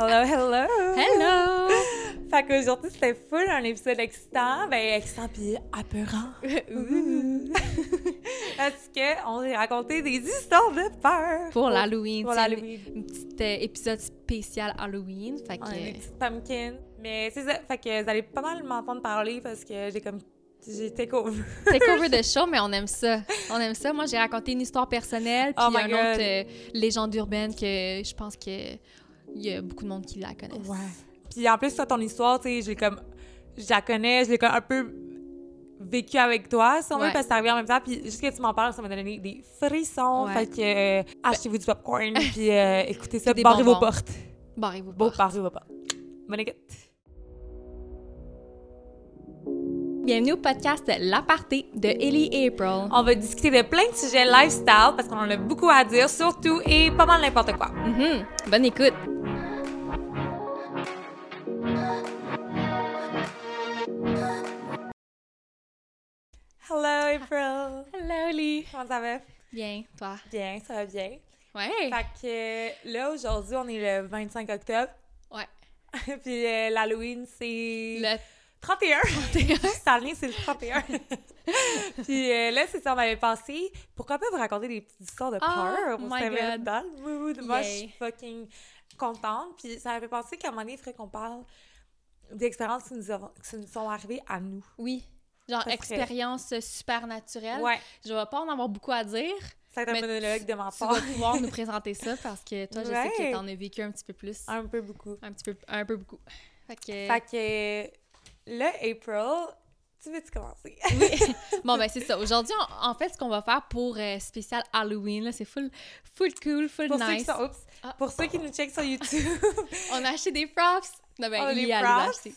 Hello, hello! Hello! Fait qu'aujourd'hui, c'était full un épisode excitant, ben excitant pis apeurant. Parce qu'on s'est raconté des histoires de peur. Pour l'Halloween. Pour l'Halloween. Un petit euh, épisode spécial Halloween. Fait que... On est des petites pumpkins. Mais c'est ça, fait que vous allez pas mal m'entendre parler parce que j'ai comme... J'ai take over. Take over the show, mais on aime ça. On aime ça. Moi, j'ai raconté une histoire personnelle, puis Oh un God. autre euh, légende urbaine que je pense que il y a beaucoup de monde qui la connaissent. Ouais. Puis en plus, toi, ton histoire, tu sais, j'ai comme... Je la connais, je l'ai comme un peu vécu avec toi, si on veut, Ouais. parce que ça revient en même temps. Puis juste que tu m'en parles, ça m'a donné des frissons. Ouais. Fait que euh, achetez-vous du popcorn, puis euh, écoutez ça, Des barrez vos portes. Barrez-vous Beau, pas. barrez vos portes. Bonne écoute. Bienvenue au podcast L'Aparté de Ellie et April. On va discuter de plein de sujets lifestyle, parce qu'on en a beaucoup à dire, surtout, et pas mal n'importe quoi. Mhm. Bonne écoute. Hello, April! Hello, Lee. Comment ça va? Bien, toi? Bien, ça va bien. Ouais. Fait que là, aujourd'hui, on est le 25 octobre. Ouais. Puis euh, l'Halloween, c'est... Le 31! Cette année, c'est le 31. Puis euh, là, c'est ça, on avait pensé. Pourquoi pas vous raconter des petites histoires de Oh peur? On my s'est God. dans le mood. Moi, je suis fucking contente. Puis ça avait pensé qu'à un moment donné, il faudrait qu'on parle d'expériences qui qui nous sont arrivées à nous. Oui. Genre, serait- expérience super naturelle. Ouais. Je vais pas en avoir beaucoup à dire. Ça va être un monologue de ma Tu part. vas pouvoir nous présenter ça parce que toi, je sais Ouais. que t'en as vécu un petit peu plus. Un peu beaucoup. Un petit peu, un peu beaucoup. Fait que... Fait que là, April, tu veux-tu commencer? Bon, ben c'est ça. Aujourd'hui, en, en fait, ce qu'on va faire pour euh, spécial Halloween, là, c'est full, full cool, full Pour ceux qui nice. sont... Ah. Pour ceux qui nous checkent sur YouTube. On a acheté des props. Non, ben, a il les props.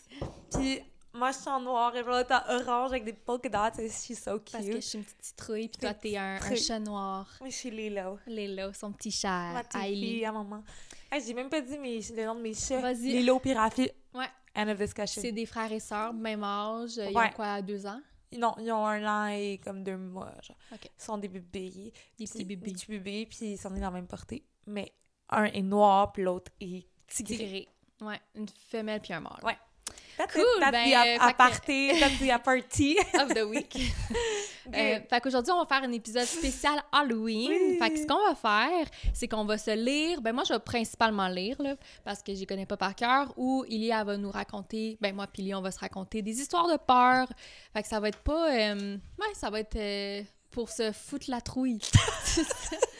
Puis moi, je suis en noir, April est en orange avec des polka dots. et She's so cute. Parce que je suis une petite citrouille, puis toi, t'es un, un chat noir. Moi, je suis Lilo. Lélo, son petit chat, Ma petite fille à maman. Hey, j'ai même pas dit mes, le nom de mes chats. Vas-y. Lilo puis Rafi. Ouais. End of discussion. C'est des frères et sœurs, même âge. Ils Ouais. ont quoi, deux ans? Non, ils ont un an et comme deux mois. Genre. Ok. Ils sont des bébés. Des petits bébés. Des petits bébés, puis ils sont nés dans la même portée. Mais un est noir, puis l'autre est tigré. Tigré. Ouais, une femelle puis un mâle. Ouais. That's Cool, it. That's ben, the euh, que- aparté. That's the. Of the week. Euh, fait qu'aujourd'hui, on va faire un épisode spécial Halloween. Oui. Fait que ce qu'on va faire, c'est qu'on va se lire. Ben moi, je vais principalement lire, là, parce que je connais pas par cœur. Ou Ilia va nous raconter, ben moi puis on va se raconter des histoires de peur. Fait que ça va être pas... euh, ouais, ça va être euh, pour se foutre la trouille.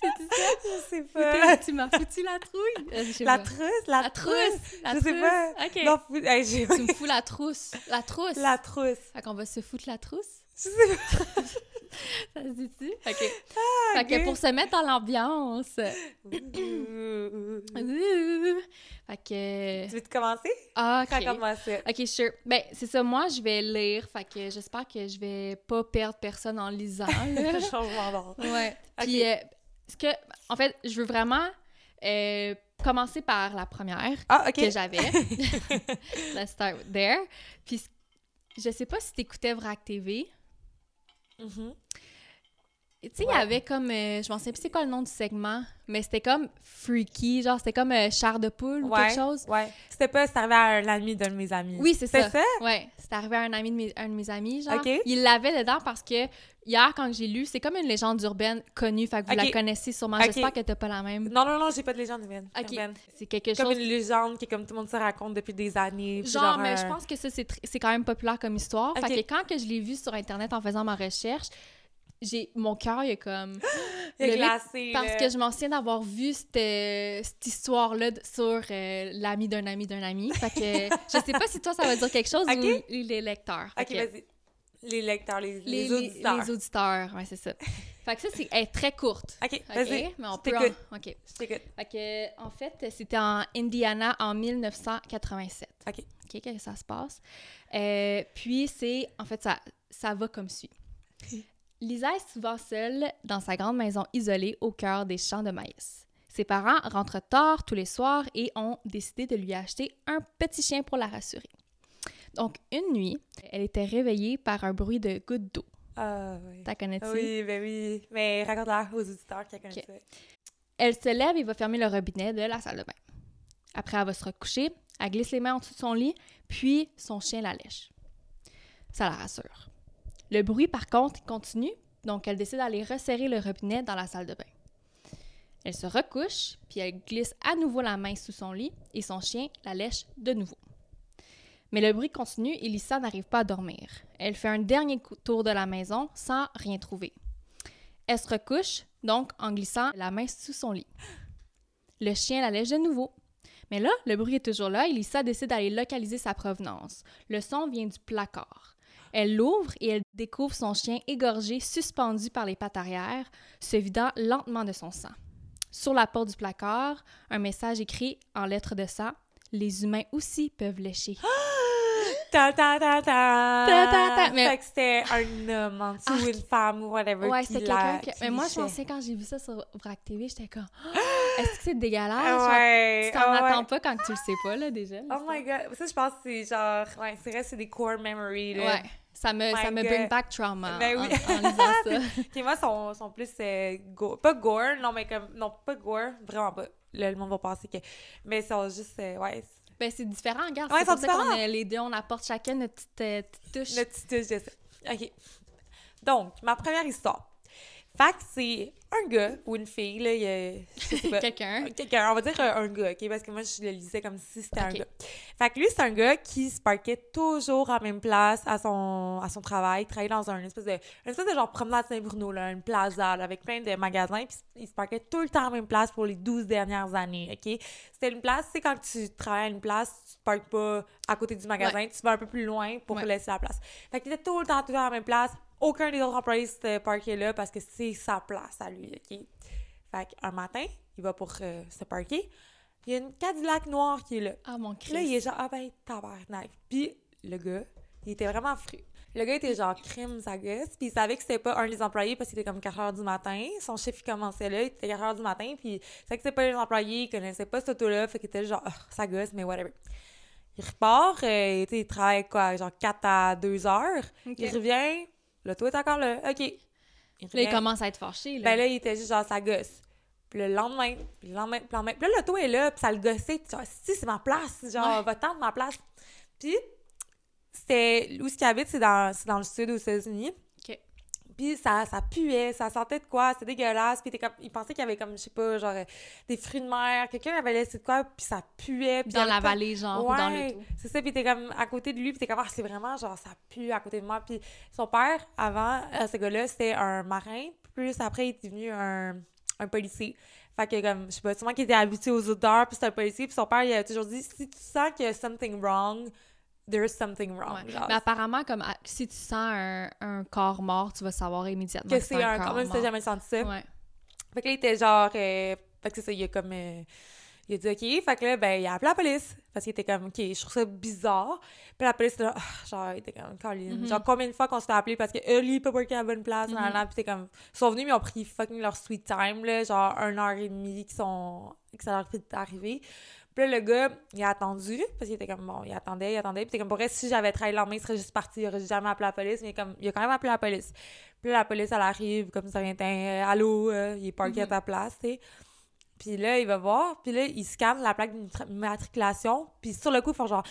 C'est ça? Je sais pas. Tu m'as foutu la trouille? Euh, je sais La pas. trousse, la, La trousse. trousse! La Je sais trousse. pas. OK. Non, fou- hey, Tu me fous la trousse. La trousse. La trousse. Fait qu'on va se foutre la trousse? Je sais pas. Ça se dit-tu? OK. fait Ah, ok. que pour se mettre dans l'ambiance. Fait que. Tu veux-te commencer? Ah, OK. Raconte-moi ça. OK, sure. Ben, c'est ça. Moi, je vais lire. Fait que j'espère que je vais pas perdre personne en lisant. Changement d'ordre. ouais. Ok. Puis, euh, ce que. En fait, je veux vraiment euh, commencer par la première Ah, que j'avais. Let's start there. Puis, je sais pas si t'écoutais Vrac TV. Mhm. Tu sais, il Ouais. y avait comme. euh, je m'en sais plus c'est quoi le nom du segment, mais c'était comme freaky, genre c'était comme euh, chair de poule ou Ouais. quelque chose. Ouais. C'était pas, c'est arrivé à un ami d'un de mes amis. Oui, c'est C'est ça. ça? Ouais, c'est arrivé à un ami de mes, un de mes amis, genre. Il l'avait dedans parce que hier, quand j'ai lu, c'est comme une légende urbaine connue, fait que vous la connaissez sûrement. Ok. J'espère que t'as pas la même. Non, non, non, j'ai pas de légende urbaine. Urbaine. C'est quelque Comme chose. une légende qui, comme tout le monde se raconte depuis des années. Genre, mais euh, je pense que ça, c'est tr- c'est quand même populaire comme histoire. Fait que quand que je l'ai vu sur Internet en faisant ma recherche, j'ai mon cœur, il est comme. Il est glacé. Parce là. que je m'en souviens d'avoir vu cette, euh, cette histoire-là de- sur euh, l'ami d'un ami d'un ami. Fait que je sais pas si toi, ça va dire quelque chose Ok. ou les lecteurs. Ok, vas-y. Les lecteurs, les, les, les auditeurs. Les, les auditeurs, ouais, c'est ça. fait que ça, c'est elle est très courte. Ok, vas-y. Mais on Je peut... en- OK. Je t'écoute. Fait que, en fait, c'était en Indiana en 1987. Ok. OK, que ça se passe. Euh, puis c'est... En fait, ça, ça va comme suit. Lisa est souvent seule dans sa grande maison isolée au cœur des champs de maïs. Ses parents rentrent tard tous les soirs et ont décidé de lui acheter un petit chien pour la rassurer. Donc, une nuit, elle était réveillée par un bruit de gouttes d'eau. Ah, oui. T'as connais-tu? Oui, ben oui. Mais raconte-la aux auditeurs qui connaissent Ok. ça. Elle se lève et va fermer le robinet de la salle de bain. Après, elle va se recoucher, elle glisse les mains en dessous de son lit, puis son chien la lèche. Ça la rassure. Le bruit, par contre, continue, donc elle décide d'aller resserrer le robinet dans la salle de bain. Elle se recouche, puis elle glisse à nouveau la main sous son lit et son chien la lèche de nouveau. Mais le bruit continue et Lisa n'arrive pas à dormir. Elle fait un dernier tour de la maison sans rien trouver. Elle se recouche, donc en glissant la main sous son lit. Le chien la lèche de nouveau. Mais là, le bruit est toujours là et Lisa décide d'aller localiser sa provenance. Le son vient du placard. Elle l'ouvre et elle découvre son chien égorgé, suspendu par les pattes arrière, se vidant lentement de son sang. Sur la porte du placard, un message écrit en lettres de sang Les humains aussi peuvent lécher. Ta ta ta ta! Ta, ta, ta. Mais- Fait que c'était un homme en dessous, Ah, une femme ou whatever. Ouais, c'était quelqu'un que. qui Mais moi, je pensais quand j'ai vu ça sur Vrac TV, j'étais comme Est-ce que c'est dégueulasse? Ah ouais, Tu t'en ah ouais. attends pas quand tu le sais pas, là, déjà. Oh my god. Ça, je pense que c'est genre. Ouais, c'est vrai, c'est des core memories, là. Ouais. Ça me, ça me bring back trauma Ben en, oui. en lisant ça. Qui, moi, sont, sont plus. euh, go- Pas gore, non, mais comme. Non, pas gore, vraiment pas. Là, le monde va penser que. Mais ils sont juste. euh, ouais. Ben, c'est différent, regarde. Ouais, c'est pour ça qu'on a- les deux, on apporte chacun notre petite, euh, petite touche. Le petit touche de ça. OK. Donc, ma première histoire. Fait que c'est un gars ou une fille, là, il y a. Quelqu'un. Quelqu'un, on va dire un, un gars, OK? Parce que moi, je le lisais comme si c'était un gars. Fait que lui, c'est un gars qui se parquait toujours à la même place à son, à son travail. Il travaillait dans un espèce de, une espèce de genre promenade Saint-Bruno, là, une plaza, là, avec plein de magasins. Puis il se parquait tout le temps à la même place pour les 12 dernières années, OK? C'était une place, tu sais, quand tu travailles à une place, tu te parques pas à côté du magasin, tu vas un peu plus loin pour Ouais. laisser la place. Fait qu'il était tout le temps, tout le temps à la même place. Aucun des autres employés s'était parqué là parce que c'est sa place à lui, OK? Fait qu'un matin, il va pour euh, se parquer. Il y a une Cadillac noire qui est là. Ah, mon Christ. Là, il est genre, ah ben, tabarnak. Puis le gars, il était vraiment fru. Le gars était genre crime, sa gosse. Puis il savait que c'était pas un des employés parce qu'il était comme 4 heures du matin. Son chef, il commençait là, il était 4 heures du matin. Puis il savait que c'était pas les employés, il connaissait pas cet auto-là. Fait qu'il était genre, ah, sa gosse, mais whatever. Il repart, euh, il travaille quoi, genre 4 à 2 heures. Il revient, l'auto est encore là. OK. Il Là, il commence à être fâché. Là. Ben là, il était juste genre sa gosse. Puis le lendemain, puis le lendemain, puis le lendemain. Puis là, l'auto est là, puis ça le gossait. Puis genre, si, c'est ma place. Genre, Ouais. va tendre ma place. Puis, c'était. Où ce qu'il habite, c'est dans, c'est dans le sud aux États-Unis. Puis ça, ça puait, ça sentait de quoi, c'était dégueulasse. Puis comme, il pensait qu'il y avait comme, je sais pas, genre, euh, des fruits de mer. Quelqu'un avait laissé de quoi, puis ça puait. Puis dans la temps- vallée, genre, ou dans Ouais, l'auto. c'est ça, puis t'es comme à côté de lui, puis t'es comme, ah, c'est vraiment genre, ça pue à côté de moi. Puis son père, avant, euh, ce gars-là, c'était un marin, plus après, il est devenu un, un policier. Fait que, comme, je sais pas, sûrement qu'il était habitué aux odeurs, puis c'est un policier, puis son père, il a toujours dit, si tu sens qu'il y a something wrong, there's something wrong. Ouais. Mais apparemment, comme si tu sens un, un corps mort, tu vas savoir immédiatement que c'est un, corps quand même, si t'as mort. jamais senti ça. Ouais. Fait que là, il était genre. euh, fait que c'est ça, il a comme. euh, il a dit OK. Fait que là, ben, il a appelé la police. Parce qu'il était comme, OK, je trouve ça bizarre. Puis la police était là, Ah, genre, il était comme, Colin. Mhm. Genre, combien de fois qu'on se fait appeler parce que euh, lui, il peut pas worker à la bonne place. Nan. Puis t'es comme. Ils sont venus, mais ils ont pris fucking leur sweet time, là. Genre, une heure et demie qu'ils sont. que ça leur a pris d'arriver. Puis là, le gars, il a attendu, parce qu'il était comme, bon, il attendait, il attendait. Puis t'es comme, pour vrai, si j'avais travaillé le lendemain, il serait juste parti, il aurait jamais appelé la police. Mais comme, il a quand même appelé la police. Puis là, la police, elle arrive, comme ça vient, euh, allô, euh, il est parké à Mhm. ta place, tu sais. Puis là, il va voir, puis là, il scanne la plaque d'immatriculation, puis sur le coup, il fait genre,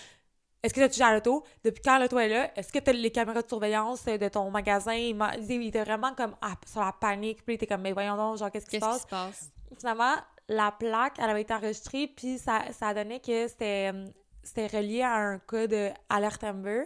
est-ce que tu as touché à l'auto? Depuis quand l'auto est là? Est-ce que tu as les caméras de surveillance euh, de ton magasin? Il, était vraiment comme ah, sur la panique, puis il était comme, mais voyons donc, genre, qu'est-ce qui se Qu'est-ce qui passe? se passe? finalement, la plaque, elle avait été enregistrée, puis ça, ça donnait que c'était c'était relié à un cas de alerte Amber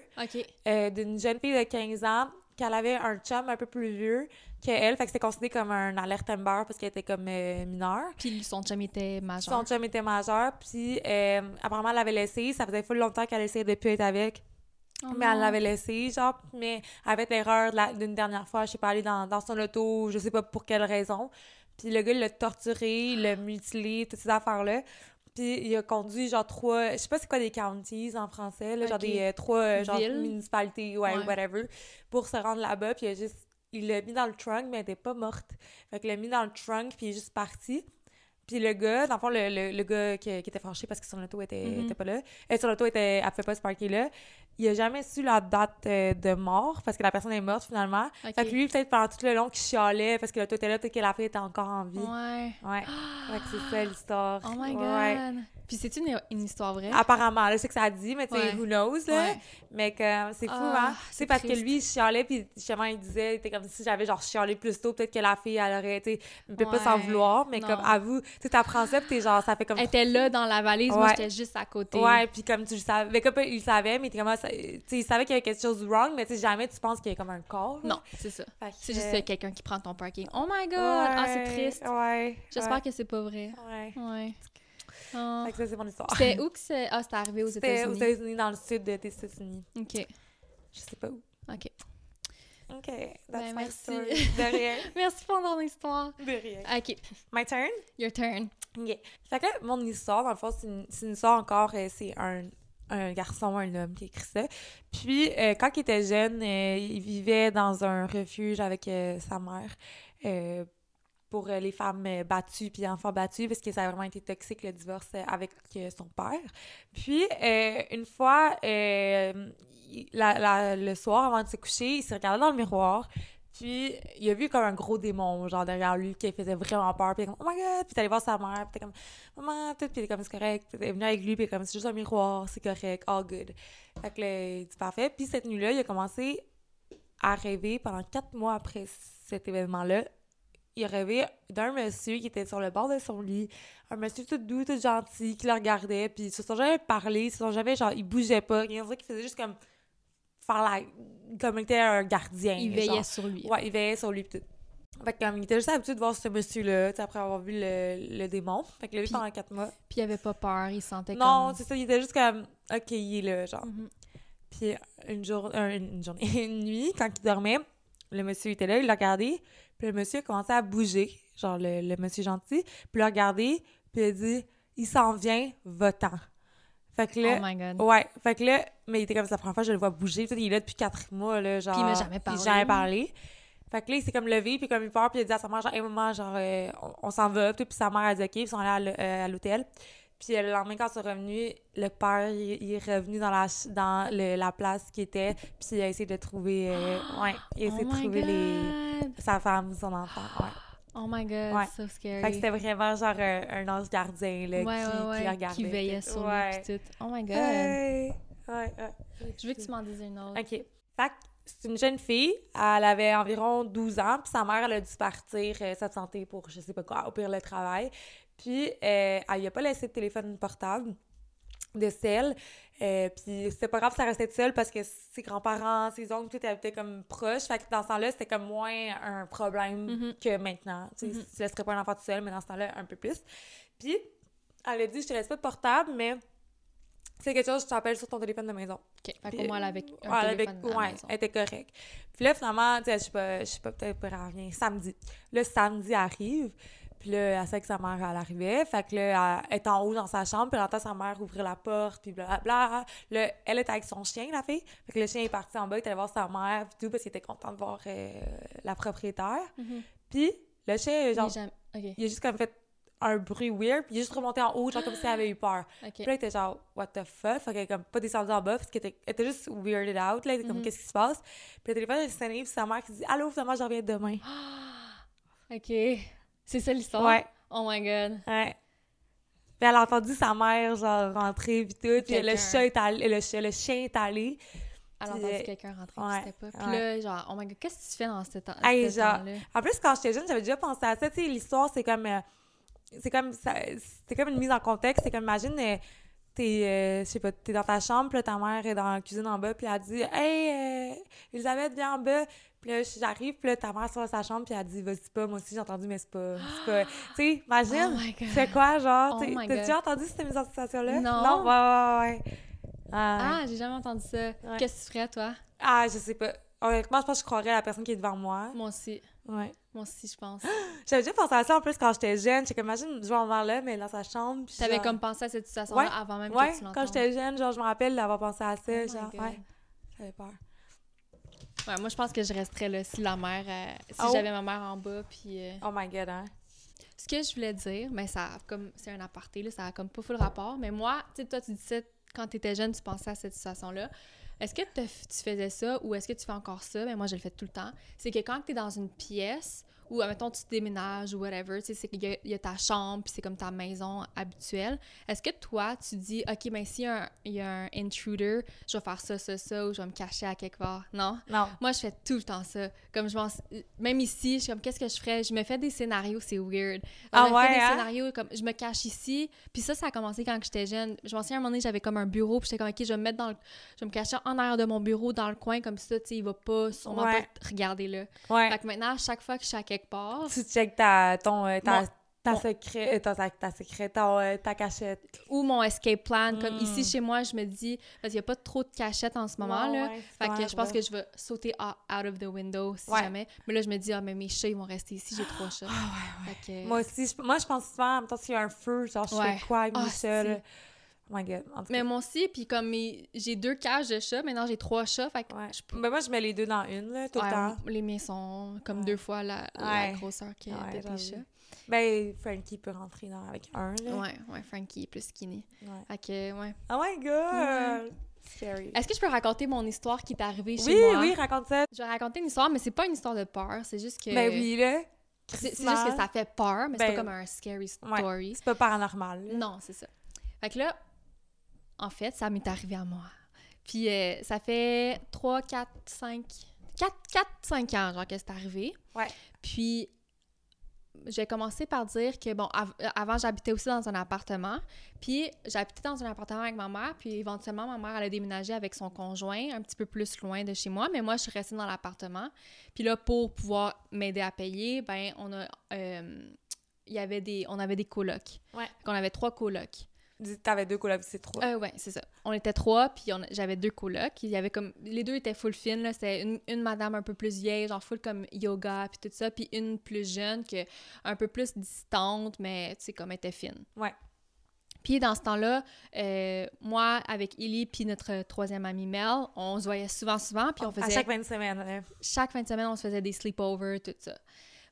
euh, d'une jeune fille de 15 ans qu'elle avait un chum un peu plus vieux qu'elle, fait que c'était considéré comme un alerte Amber parce qu'elle était comme euh, mineure. Puis son chum était majeur. Son chum était majeur, puis euh, apparemment, elle l'avait laissé. Ça faisait full longtemps qu'elle essayait de plus être avec. Oh mais elle l'avait laissé, genre, mais avec l'erreur de d'une dernière fois, je sais pas, aller dans, dans son auto, je sais pas pour quelle raison. Puis le gars, il l'a torturé, il l'a mutilé, toutes ces affaires-là. Puis il a conduit, genre, trois... Je sais pas c'est quoi des counties en français, là, genre des euh, trois, euh, genre, municipalités, ouais, Ouais. whatever, pour se rendre là-bas. Puis il a juste... Il l'a mis dans le trunk, mais elle était pas morte. Fait qu'il l'a mis dans le trunk, puis il est juste parti. Puis le gars, dans le fond, le, le, le gars qui, qui était fâché parce que son auto était, Mhm. était pas là, et son auto était, elle pouvait pas se parker là, il a jamais su la date euh, de mort parce que la personne est morte finalement. Ok. Fait que lui, peut-être pendant tout le long, qu'il chialait parce que l'auto était là, peut-être que la fille était encore en vie. Ouais. Ouais. Fait que c'est ça l'histoire. Oh my god. Ouais. Puis c'est une, une histoire vraie? Apparemment, là, c'est que ça dit, mais tu sais, Ouais. who knows, là. Ouais. Mais que c'est fou, Ah, hein? c'est parce triste. que lui, il chialait, puis justement, il disait, c'était comme si j'avais genre chialé plus tôt, peut-être que la fille, elle aurait été, ne peut pas s'en vouloir, mais Non. comme, avoue, tu sais, t'apprends ça, puis t'es genre, ça fait comme. Elle était là dans la valise, moi j'étais juste à côté. Ouais, puis comme tu le savais, mais comme il le savait, mais t'es comme, ah, ça- tu sais, il savait qu'il y avait quelque chose de wrong, mais tu sais, jamais tu penses qu'il y a comme un corps. là. Non, c'est ça. C'est juste euh, quelqu'un qui prend ton parking. Oh my god! Ah, c'est triste. Ouais. J'espère ouais, que c'est pas vrai. Ouais. Ouais. Ah. Fait que ça, c'est mon histoire. C'était où que c'est? Ah, c'était arrivé aux C'était aux États-Unis. États-Unis, dans le sud des États-Unis. Ok. Je sais pas où. Ok. OK. That's Ben, my merci. story. De rien. Merci pour ton histoire. De rien. Ok. My turn? Your turn. OK. Fait que là, mon histoire, dans le fond, c'est une, une histoire encore, euh, c'est un, un garçon, un homme qui écrit ça. Puis, euh, quand il était jeune, euh, il vivait dans un refuge avec euh, sa mère pour les femmes battues puis enfants battus, parce que ça a vraiment été toxique, le divorce avec son père. Puis, une fois, le soir, avant de se coucher, il s'est regardé dans le miroir, puis il a vu comme un gros démon, genre derrière lui, qui faisait vraiment peur. Puis il est comme, oh my god! Puis t'allais voir sa mère, puis t'es comme, maman, tout, puis il comme, c'est correct. T'es venu avec lui, puis il comme, c'est juste un miroir, c'est correct, all good. Fait que là, il parfait. Puis cette nuit-là, il a commencé à rêver pendant quatre mois après cet événement-là. Il a rêvé d'un monsieur qui était sur le bord de son lit, un monsieur tout doux, tout gentil, qui le regardait, puis ils se sont jamais parlé, ils se sont jamais, genre, il bougeait pas, rien, on dirait qu'il faisait juste comme faire la... comme il était un gardien. Il genre. veillait sur lui. Ouais, il veillait sur lui pis. Fait que comme il était juste habitué de voir ce monsieur-là, après avoir vu le, le démon. Fait que là, Puis- pendant quatre mois. Puis il avait pas peur, il sentait Non, comme... c'est ça, il était juste comme, ok, il est là, genre. Mhm. Puis une, jour, un- une journée, une nuit, quand il dormait, le monsieur était là, il l'a regardé, puis le monsieur a commencé à bouger, genre le, le monsieur gentil, puis il l'a regardé, puis il a dit, il s'en vient, va-t'en. Fait que là, Oh my god. Ouais, fait que là, mais il était comme c'est la première fois que je le vois bouger. Puis il est là depuis quatre mois, là, genre. Puis il m'a jamais parlé. Il jamais parlé. Fait que là, il s'est comme levé, puis comme il part, puis il a dit à sa mère, genre, hey, maman, genre, euh, on, on s'en va. Puis sa mère a dit, OK, puis ils sont allés à euh, l'hôtel. Puis euh, le lendemain, quand ils sont revenus, le père, il, il est revenu dans la, dans le- la place qui était, puis il a essayé de trouver. euh, ouais, il a essayé oh de trouver les, sa femme, son enfant. Ouais. Oh my god, Ouais. so scary. Fait que c'était vraiment genre un, un ange gardien, là, ouais, qui, ouais, qui regardait. qui veillait sur lui tout. Oh my god. Ouais, ouais, ouais. Je veux que tu m'en dises une autre. OK. Fait que c'est une jeune fille, elle avait environ 12 ans, puis sa mère, elle a dû partir euh, s'absenter pour, je sais pas quoi, au pire le travail. Puis, euh, elle lui a pas laissé de téléphone portable de sel. Euh, puis c'était pas grave, ça restait seule parce que ses grands-parents, ses oncles, tout habitaient comme proches. Fait que dans ce temps-là, c'était comme moins un problème Mhm. que maintenant. Tu sais, tu laisserais pas un enfant tout seul, mais dans ce temps-là, un peu plus. Puis, elle a dit, je te laisse pas de portable, mais c'est quelque chose, je t'appelle sur ton téléphone de maison. OK. Fait qu'au moins, elle avait un Ouais, téléphone à la ouais, maison. elle était correcte. Puis là, finalement, tu sais, je sais pas, je sais pas, peut-être pas revient samedi. Le samedi arrive, puis là, elle sait que sa mère, elle arrivait. Fait que là, elle est en haut dans sa chambre, puis elle entend sa mère ouvrir la porte, puis blablabla. Là, elle est avec son chien, la fille. Fait que le chien est parti en bas, il est allé voir sa mère, puis tout, parce qu'il était content de voir euh, la propriétaire. Mhm. Puis le chien, Il genre, est jamais- il a juste comme fait un bruit weird, puis il est juste remonté en haut, genre comme s'il avait eu peur. OK. Puis là, elle était genre, what the fuck? Fait qu'elle comme pas descendue en bas parce qu'elle était, elle était juste weirded out, là. Elle était comme, Mhm. qu'est-ce qui se passe? Puis le téléphone, elle sonne, puis sa mère qui dit, allô, finalement, je reviens demain. OK. C'est ça l'histoire? Ouais, Oh my god. ouais. Puis elle a entendu sa mère, genre, rentrer, puis tout. Puis le chat est allé, le, chien- le chien est allé. Elle a entendu euh, quelqu'un rentrer, ouais, c'était pas. Puis ouais. là, genre, oh my god, qu'est-ce que tu fais dans ce temps-là? En plus, quand j'étais jeune, j'avais déjà pensé à ça. Tu sais, l'histoire, c'est comme. euh, c'est comme. ça- C'est comme une mise en contexte. C'est comme, imagine, euh, t'es. euh, je sais pas, t'es dans ta chambre, puis là, ta mère est dans la cuisine en bas, puis elle dit Hey, euh, Elisabeth, viens en bas. Puis là, j'arrive, puis là, ta mère sort de sa chambre, puis elle dit Vas-y pas, moi aussi, j'ai entendu, mais c'est pas. C'est pas. tu sais, imagine. Oh fais quoi, genre? Oh T'as déjà entendu cette mise en situation-là? Non. Non, ouais, ouais, ouais. Ah, Ah, j'ai jamais entendu ça. Ouais. Qu'est-ce que tu ferais, toi? ah, je sais pas. Honnêtement, je pense que je croirais à la personne qui est devant moi. Moi aussi. Ouais. Moi aussi, je pense. J'avais déjà pensé à ça en plus quand j'étais jeune. J'étais comme, imagine, je vais en là, mais dans sa chambre. T'avais genre- comme pensé à cette situation-là Ouais, avant même Ouais, que tu l'entendes. quand j'étais jeune, genre, je me rappelle d'avoir pensé à ça. Oh genre, ouais. J'avais peur. Ouais, moi, je pense que je resterais là si la mère... euh, si Oh. j'avais ma mère en bas, puis... euh, Oh my god, hein. ce que je voulais dire, mais ça comme c'est un aparté, là, ça a comme pas full rapport. Mais moi, tu sais, toi, tu disais quand tu étais jeune, tu pensais à cette situation-là. Est-ce que tu faisais ça ou est-ce que tu fais encore ça? Mais moi, je le fais tout le temps. C'est que quand tu es dans une pièce ou, admettons, tu déménages ou whatever, tu sais, qu'il y, il y a ta chambre puis c'est comme ta maison habituelle. Est-ce que toi, tu dis, OK, ben s'il y, a un- il y a un intruder, je vais faire ça, ça, ça ou je vais me cacher à quelque part? Non? Non. Moi, je fais tout le temps ça. Comme je. Même ici, je suis comme, qu'est-ce que je ferais? Je me fais des scénarios, c'est weird. Ah je me ouais, fais des hein? scénarios, comme, je me cache ici. Puis ça, ça a commencé quand j'étais jeune. Je m'en souviens, à un moment donné, j'avais comme un bureau, puis j'étais comme, OK, je vais me mettre dans le... Je vais me cacher en arrière de mon bureau, dans le coin, comme ça, tu sais, il va pas, sûrement Ouais. pas regarder là. Ouais. Fait que maintenant, à chaque fois que je suis à quelque part, Tu checkes ta, ton, euh, ta, Mon- ta mon- secret, euh, ta, ta, ta secret, ton, euh, ta cachette. ou mon escape plan, comme Mm. ici, chez moi, je me dis, parce qu'il y a pas trop de cachettes en ce moment, Non, là. ouais, Fait que je pense que je vais sauter out of the window si Ouais. jamais. Mais là, je me dis, ah, mais mes chats, ils vont rester ici, j'ai trois chats. Ah, ouais, que- Moi aussi, je, moi, je pense souvent, en même temps, s'il y a un feu, genre, je fais quoi avec Ah, mes chats, là? Oh my God. En tout Mais moi aussi, puis comme mes- j'ai deux cages de chats, maintenant j'ai trois chats, fait que ouais. je peux- Ben, moi, je mets les deux dans une, là, tout Ouais, le temps. les miens sont comme Ouais. deux fois la, la Ouais. grosseur que Ouais, Pépé j'avoue. chat. Ben, Frankie peut rentrer dans, avec un, là. Ouais, ouais, Frankie est plus skinny. Ouais. Fait que, ouais. Oh my God! Scary. Est-ce que je peux raconter mon histoire qui est arrivée chez Oui, moi? oui, raconte ça. Je vais raconter une histoire, mais c'est pas une histoire de peur, c'est juste que... Ben oui, là. C'est c'est juste que ça fait peur, mais c'est Ben, pas comme un scary ouais. story. C'est pas paranormal. là. Non, c'est ça. Fait que là, en fait, ça m'est arrivé à moi. Puis euh, ça fait 3, 4, 5... 4, 4, 5 ans, genre, que c'est arrivé. Ouais. Puis, j'ai commencé par dire que, bon, av- euh, avant, j'habitais aussi dans un appartement. Puis, j'habitais dans un appartement avec ma mère. Puis, éventuellement, ma mère, elle a déménagé avec son conjoint, un petit peu plus loin de chez moi. Mais moi, je suis restée dans l'appartement. Puis là, pour pouvoir m'aider à payer, ben, on a... euh, il y avait des... On avait des colocs. Ouais. Qu'on avait trois colocs. T'avais deux colocs, c'est trois. Euh, ouais, c'est ça. On était trois, puis on- j'avais deux colocs. Il y avait comme... Les deux étaient full fines, là. C'était une, une madame un peu plus vieille, genre full comme yoga, puis tout ça. Puis une plus jeune, que un peu plus distante, mais, tu sais, comme elle était fine. Ouais. Puis dans ce temps-là, euh, moi, avec Ellie, puis notre troisième amie Mel, on se voyait souvent, souvent, puis on faisait... À chaque fin de semaine. là. chaque fin de semaine, on se faisait des sleepovers, tout ça.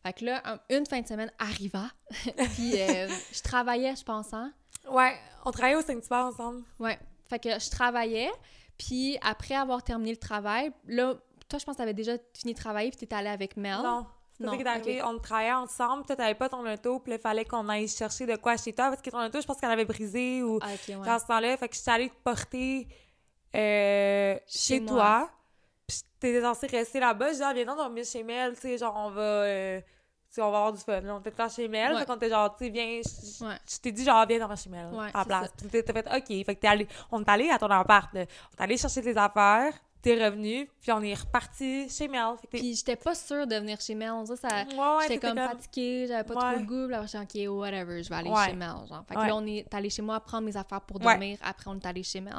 Fait que là, un- une fin de semaine arriva, puis euh, je travaillais, je pense, hein? Ouais, on travaillait au Saint-Hubert ensemble. Ouais. Fait que je travaillais, puis après avoir terminé le travail, là, toi, je pense que t'avais déjà fini de travailler, puis t'étais allée avec Mel? Non. C'est pas Non, ça qui est arrivé. ok. On travaillait ensemble. Toi, t'avais pas ton auto. Puis il fallait qu'on aille chercher de quoi chez toi. Parce que ton auto, je pense qu'elle avait brisé ou Ah, ok, ouais. dans ce temps-là. Fait que je suis allée te porter euh, Chez toi. Puis t'étais censée rester là-bas. Je dis, ah, viens donc dormir chez Mel. Tu sais, genre, on va. euh, sais, on va avoir du fun. Là, on était chez Mel. Ouais. Fait qu'on était genre, tu sais, viens. Je Ouais. t'ai dit, genre, viens dormir chez Mel. Ouais, à la place. Puis t'es- t'as fait, OK. Fait que t'es allé. On est allé à ton appart. Là. On est allé chercher tes affaires. T'es revenu. Puis on est reparti chez Mel. Fait que Puis j'étais pas sûre de venir chez Mel. On dirait que ça... J'étais t'étais comme, fatiguée, j'avais pas trop le goût. Là, j'étais OK, whatever, je vais aller chez Mel. Genre. Fait que Ouais. là, on est allé chez moi prendre mes affaires pour dormir. Après, on est allé chez Mel.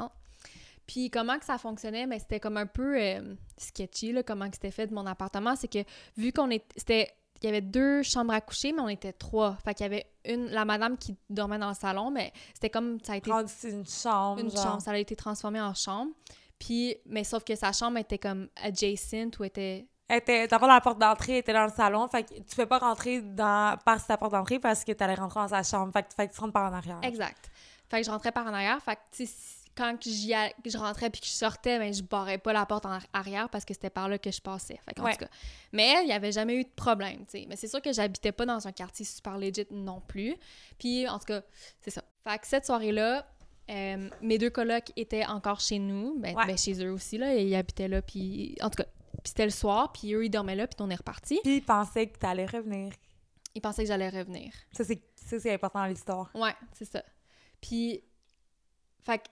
Puis comment que ça fonctionnait, mais c'était comme un peu euh, sketchy, là, comment que c'était fait de mon appartement. C'est que vu qu'on est... C'était... Il y avait deux chambres à coucher, mais on était trois. Fait qu'il y avait une... La madame qui dormait dans le salon, mais c'était comme... Ça a été rendu une chambre. une genre. chambre. Ça a été transformé en chambre. Puis... Mais sauf que sa chambre était comme adjacent ou était... Elle était, d'abord, la porte d'entrée était dans le salon. Fait que tu peux pas rentrer dans, par sa porte d'entrée parce que t'allais rentrer dans sa chambre. Fait que, fait que tu rentres par en arrière. Exact. Fait que je rentrais par en arrière. Fait que, tu quand j'y a- je rentrais puis que je sortais, ben, je barrais pas la porte en arrière parce que c'était par là que je passais. Fait Ouais. tout cas. Mais il y avait jamais eu de problème, tu sais. Mais c'est sûr que j'habitais pas dans un quartier super legit non plus. Puis, en tout cas, c'est ça. Fait que cette soirée-là, euh, mes deux colocs étaient encore chez nous. Ben, Ouais. ben, chez eux aussi, là. Ils habitaient là. Puis, en tout cas, puis c'était le soir. Puis eux, ils dormaient là. Puis on est reparti. Puis il pensait que t'allais revenir. Ils pensaient que j'allais revenir. Ça, c'est, ça, c'est important dans l'histoire. Ouais, c'est ça. Puis, fait que,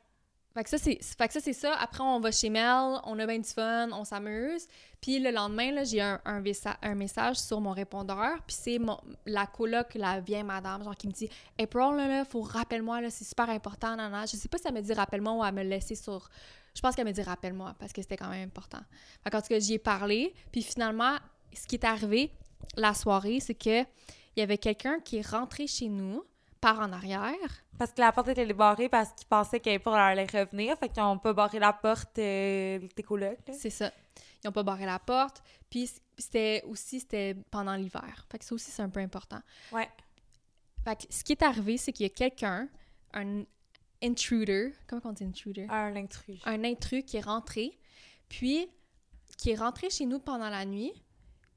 fait que ça, c'est fait ça, c'est ça. Après, on va chez Mel, on a bien du fun, on s'amuse. Puis le lendemain, j'ai un, un, un message sur mon répondeur. Puis c'est la coloc, la vieille madame, genre, qui me dit « April, là, là, faut rappelle-moi, c'est super important, nan, nan. Je sais pas si elle me dit « rappelle-moi » ou elle me laissait sur... Je pense qu'elle me dit « rappelle-moi » parce que c'était quand même important. Fait qu'en tout cas, j'y ai parlé. Puis finalement, ce qui est arrivé la soirée, c'est que il y avait quelqu'un qui est rentré chez nous par en arrière. Parce que la porte était barrée parce qu'ils pensaient qu'April allait revenir. Fait qu'ils ont pas barré la porte, euh, tes colocs. C'est ça. Ils n'ont pas barré la porte. Puis c'était aussi c'était pendant l'hiver. Fait que ça aussi, c'est un peu important. Ouais. Fait que ce qui est arrivé, c'est qu'il y a quelqu'un, un intruder, comment on dit intruder? Un intrus. Un intrus qui est rentré, puis qui est rentré chez nous pendant la nuit.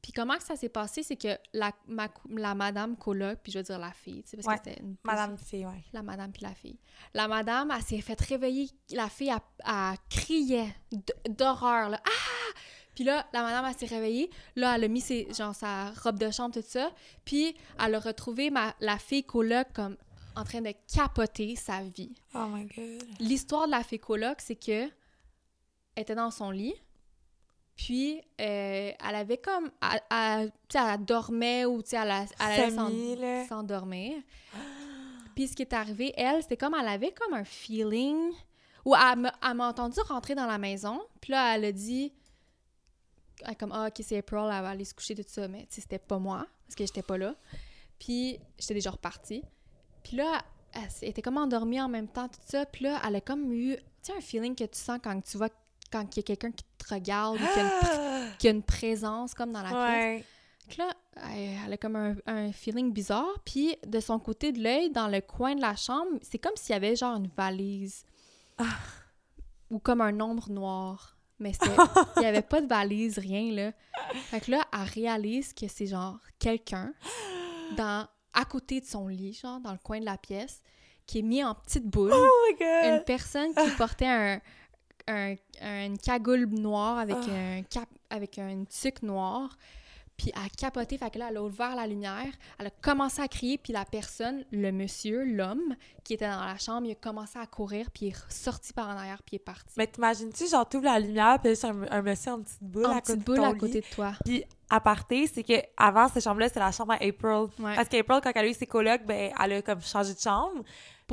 Puis comment que ça s'est passé, c'est que la, ma, la madame coloc, puis je veux dire la fille, tu sais, parce Ouais, que c'était une Madame fille, ouais. la madame puis la fille. La madame, elle s'est fait réveiller. La fille, elle, elle criait d'horreur, là. Ah! Puis là, la madame, elle s'est réveillée. Là, elle a mis ses, genre, sa robe de chambre, tout ça. Puis elle a retrouvé ma, la fille coloc comme en train de capoter sa vie. Oh my god. L'histoire de la fée coloc, c'est que elle était dans son lit. Puis, euh, elle avait comme... Elle, sais, elle dormait ou, tu sais, elle, allait s'endormir. Puis ce qui est arrivé, elle, c'était comme elle avait comme un feeling où elle m'a entendu rentrer dans la maison. Puis là, elle a dit elle, comme ah, OK, c'est April, elle va aller se coucher tout ça, mais tu sais, c'était pas moi parce que j'étais pas là. Puis j'étais déjà repartie. Puis là, elle, elle était comme endormie en même temps tout ça, puis là, elle a comme eu tu sais un feeling que tu sens quand tu vois quand il y a quelqu'un qui te regarde ou qu'il y a une, y a une présence comme dans la pièce. Ouais. Que là, elle, a comme un, un feeling bizarre. Puis de son côté de l'œil, dans le coin de la chambre, c'est comme s'il y avait genre une valise. Ou comme un ombre noir. Mais il n'y avait pas de valise, rien, là. Fait que là, elle réalise que c'est genre quelqu'un dans à côté de son lit, genre dans le coin de la pièce, qui est mis en petite boule. Oh my god. Une personne qui portait un, un- un- une cagoule noire avec un cap avec un tuque noir. Puis elle a capoté, fait que là, elle a ouvert la lumière, elle a commencé à crier, puis la personne, le monsieur, l'homme, qui était dans la chambre, il a commencé à courir, puis il est sorti par en arrière, puis il est parti. Mais t'imagines-tu, genre, t'ouvres la lumière, puis c'est un, un monsieur en petite boule en à côté de boule ton à lit. côté de toi. Puis, à parté, c'est que avant cette chambre-là, c'était la chambre à April. Ouais. Parce qu'April, quand elle a eu ses colocs, ben, elle a comme changé de chambre.